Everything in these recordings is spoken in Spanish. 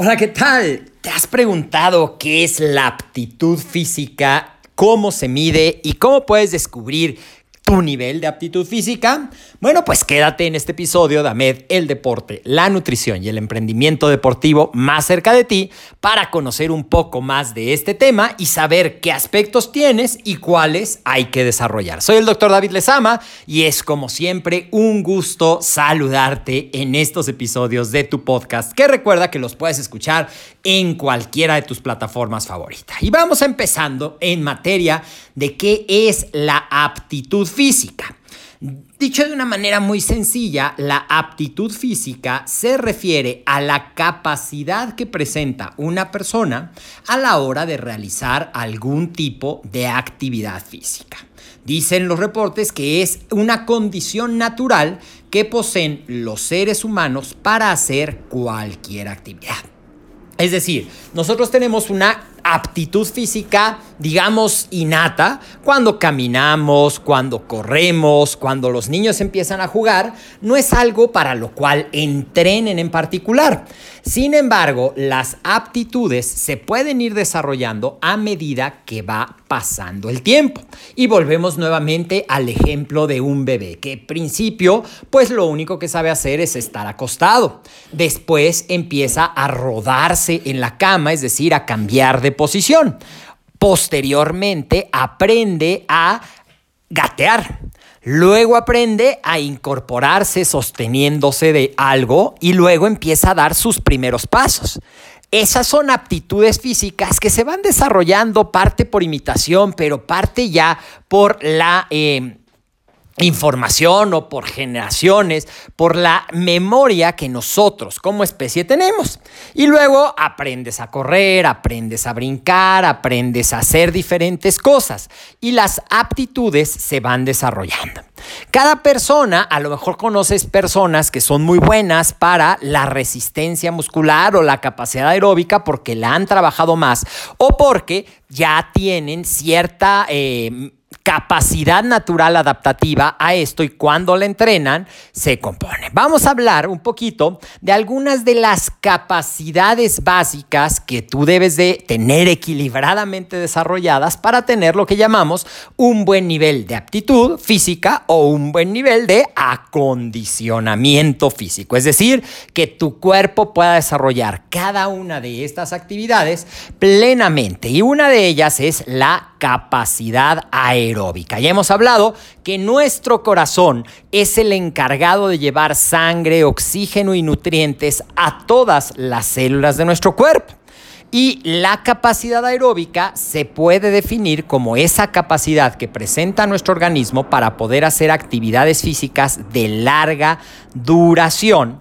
Hola, ¿qué tal? ¿Te has preguntado qué es la aptitud física, cómo se mide y cómo puedes descubrir tu nivel de aptitud física? Bueno, pues quédate en este episodio de AMED, el deporte, la nutrición y el emprendimiento deportivo más cerca de ti para conocer un poco más de este tema y saber qué aspectos tienes y cuáles hay que desarrollar. Soy el doctor David Lezama y es como siempre un gusto saludarte en estos episodios de tu podcast que recuerda que los puedes escuchar en cualquiera de tus plataformas favoritas. Y vamos empezando en materia de qué es la aptitud física. Dicho de una manera muy sencilla, la aptitud física se refiere a la capacidad que presenta una persona a la hora de realizar algún tipo de actividad física. Dicen los reportes que es una condición natural que poseen los seres humanos para hacer cualquier actividad. Es decir, nosotros tenemos una aptitud física, digamos, innata, cuando caminamos, cuando corremos, cuando los niños empiezan a jugar, no es algo para lo cual entrenen en particular. Sin embargo, las aptitudes se pueden ir desarrollando a medida que va pasando el tiempo. Y volvemos nuevamente al ejemplo de un bebé, que en principio, pues lo único que sabe hacer es estar acostado. Después empieza a rodarse en la cama, es decir, a cambiar de posición. Posteriormente aprende a gatear. Luego aprende a incorporarse sosteniéndose de algo y luego empieza a dar sus primeros pasos. Esas son aptitudes físicas que se van desarrollando parte por imitación, pero parte ya por la eh, información o por generaciones, por la memoria que nosotros como especie tenemos. Y luego aprendes a correr, aprendes a brincar, aprendes a hacer diferentes cosas y las aptitudes se van desarrollando. Cada persona, a lo mejor conoces personas que son muy buenas para la resistencia muscular o la capacidad aeróbica porque la han trabajado más o porque ya tienen cierta... Eh, capacidad natural adaptativa a esto y cuando la entrenan se compone. Vamos a hablar un poquito de algunas de las capacidades básicas que tú debes de tener equilibradamente desarrolladas para tener lo que llamamos un buen nivel de aptitud física o un buen nivel de acondicionamiento físico. Es decir, que tu cuerpo pueda desarrollar cada una de estas actividades plenamente y una de ellas es la capacidad. Ya hemos hablado que nuestro corazón es el encargado de llevar sangre, oxígeno y nutrientes a todas las células de nuestro cuerpo. Y la capacidad aeróbica se puede definir como esa capacidad que presenta nuestro organismo para poder hacer actividades físicas de larga duración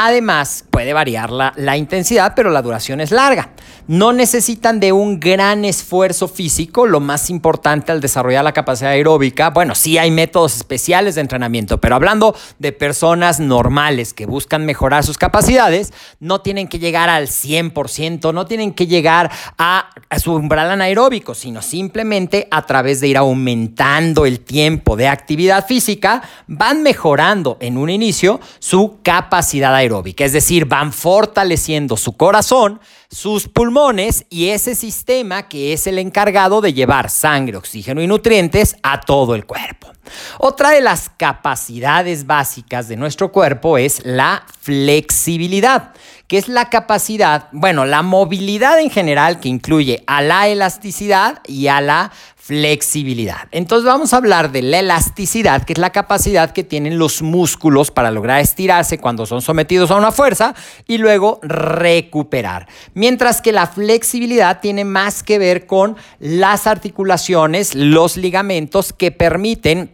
Además, puede variar la, intensidad, pero la duración es larga. No necesitan de un gran esfuerzo físico. Lo más importante al desarrollar la capacidad aeróbica, bueno, sí hay métodos especiales de entrenamiento, pero hablando de personas normales que buscan mejorar sus capacidades, no tienen que llegar al 100%, no tienen que llegar a, a su umbral anaeróbico, sino simplemente a través de ir aumentando el tiempo de actividad física, van mejorando en un inicio su capacidad aeróbica, es decir, van fortaleciendo su corazón, sus pulmones y ese sistema que es el encargado de llevar sangre, oxígeno y nutrientes a todo el cuerpo. Otra de las capacidades básicas de nuestro cuerpo es la flexibilidad, que es la capacidad, bueno, la movilidad en general que incluye a la elasticidad y a la flexibilidad. Entonces vamos a hablar de la elasticidad, que es la capacidad que tienen los músculos para lograr estirarse cuando son sometidos a una fuerza y luego recuperar. Mientras que la flexibilidad tiene más que ver con las articulaciones, los ligamentos que permiten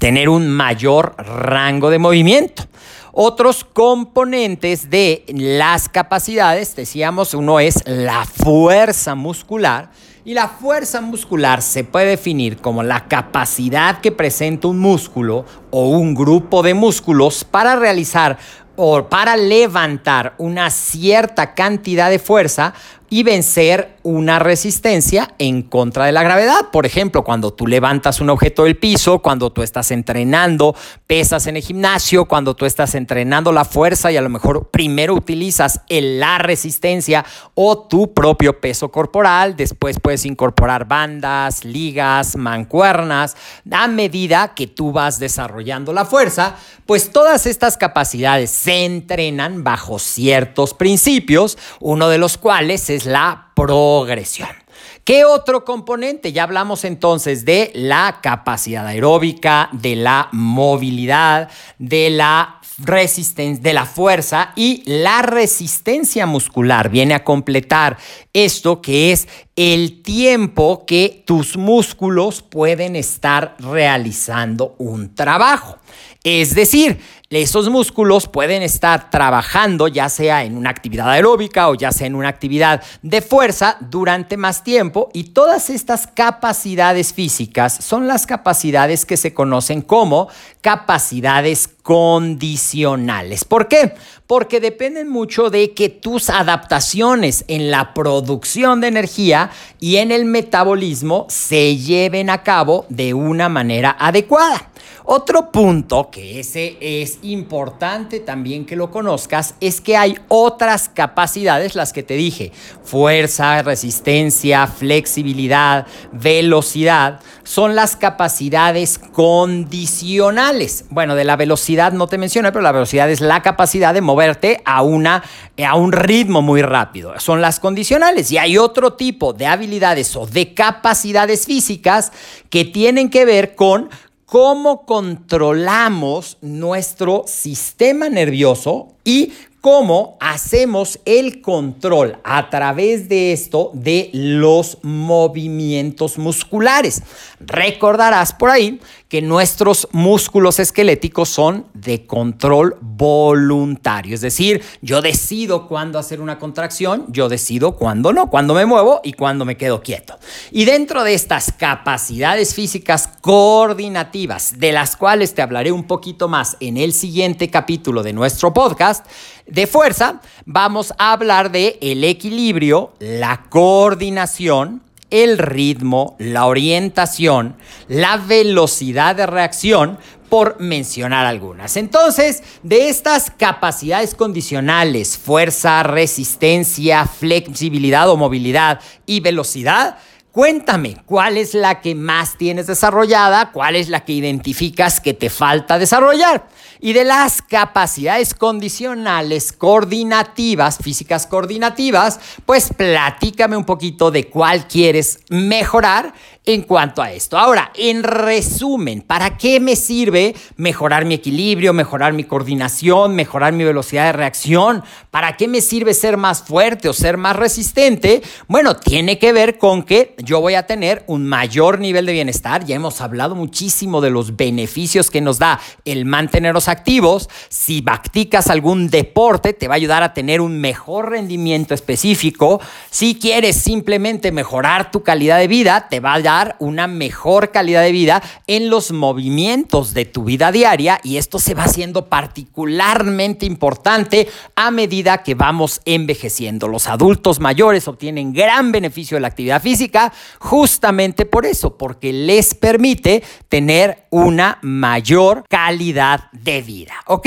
tener un mayor rango de movimiento. Otros componentes de las capacidades, decíamos, uno es la fuerza muscular, y la fuerza muscular se puede definir como la capacidad que presenta un músculo o un grupo de músculos para realizar o para levantar una cierta cantidad de fuerza y vencer una resistencia en contra de la gravedad. Por ejemplo, cuando tú levantas un objeto del piso, cuando tú estás entrenando pesas en el gimnasio, cuando tú estás entrenando la fuerza y a lo mejor primero utilizas la resistencia o tu propio peso corporal, después puedes incorporar bandas, ligas, mancuernas, a medida que tú vas desarrollando la fuerza, pues todas estas capacidades se entrenan bajo ciertos principios, uno de los cuales es la progresión. ¿Qué otro componente? Ya hablamos entonces de la capacidad aeróbica, de la movilidad, de la resistencia, de la fuerza y la resistencia muscular viene a completar esto que es el tiempo que tus músculos pueden estar realizando un trabajo. Es decir, esos músculos pueden estar trabajando ya sea en una actividad aeróbica o ya sea en una actividad de fuerza durante más tiempo y todas estas capacidades físicas son las capacidades que se conocen como capacidades condicionales. ¿Por qué? Porque dependen mucho de que tus adaptaciones en la producción de energía y en el metabolismo se lleven a cabo de una manera adecuada. Otro punto que ese es importante también que lo conozcas es que hay otras capacidades, las que te dije, fuerza, resistencia, flexibilidad, velocidad, son las capacidades condicionales. Bueno, de la velocidad no te mencioné, pero la velocidad es la capacidad de moverte a, una, a un ritmo muy rápido. Son las condicionales. Y hay otro tipo de habilidades o de capacidades físicas que tienen que ver con cómo controlamos nuestro sistema nervioso y cómo hacemos el control a través de esto de los movimientos musculares. Recordarás por ahí que nuestros músculos esqueléticos son de control voluntario, es decir, yo decido cuándo hacer una contracción, yo decido cuándo no, cuándo me muevo y cuándo me quedo quieto. Y dentro de estas capacidades físicas coordinativas, de las cuales te hablaré un poquito más en el siguiente capítulo de nuestro podcast, de fuerza, vamos a hablar de el equilibrio, la coordinación, el ritmo, la orientación, la velocidad de reacción, por mencionar algunas. Entonces, de estas capacidades condicionales, fuerza, resistencia, flexibilidad o movilidad y velocidad, Cuéntame, ¿cuál es la que más tienes desarrollada? ¿Cuál es la que identificas que te falta desarrollar? Y de las capacidades condicionales coordinativas, físicas coordinativas, pues platícame un poquito de cuál quieres mejorar en cuanto a esto. Ahora, en resumen, ¿para qué me sirve mejorar mi equilibrio, mejorar mi coordinación, mejorar mi velocidad de reacción? ¿Para qué me sirve ser más fuerte o ser más resistente? Bueno, tiene que ver con que yo voy a tener un mayor nivel de bienestar. Ya hemos hablado muchísimo de los beneficios que nos da el mantenernos activos. Si practicas algún deporte, te va a ayudar a tener un mejor rendimiento específico. Si quieres simplemente mejorar tu calidad de vida, te va a dar una mejor calidad de vida en los movimientos de tu vida diaria y esto se va haciendo particularmente importante a medida que vamos envejeciendo. Los adultos mayores obtienen gran beneficio de la actividad física justamente por eso, porque les permite tener una mayor calidad de vida. ¿Ok?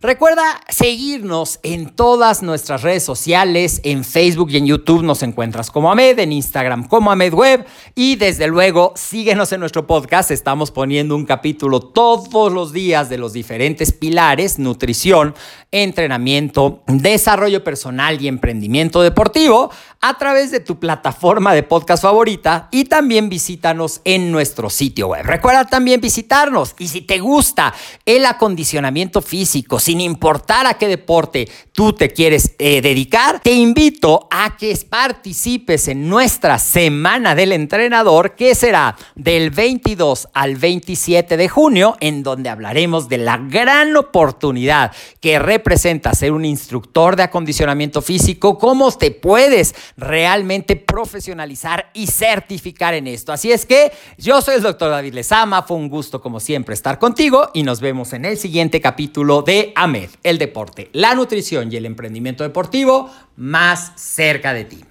Recuerda seguirnos en todas nuestras redes sociales, en Facebook y en YouTube nos encuentras como Amed, en Instagram como Amed Web y desde luego síguenos en nuestro podcast, estamos poniendo un capítulo todos los días de los diferentes pilares, nutrición, entrenamiento, desarrollo personal y emprendimiento deportivo a través de tu plataforma de podcast favorita y también visítanos en nuestro sitio web. Recuerda también visitarnos y si te gusta el acondicionamiento físico, sin importar a qué deporte tú te quieres eh, dedicar, te invito a que participes en nuestra Semana del Entrenador que será del 22 al 27 de junio en donde hablaremos de la gran oportunidad que representa ser un instructor de acondicionamiento físico, cómo te puedes realmente profesionalizar y certificar en esto. Así es que yo soy el doctor David Lezama, fue un gusto como siempre estar contigo y nos vemos en el siguiente capítulo de AMED, el deporte, la y el emprendimiento deportivo más cerca de ti.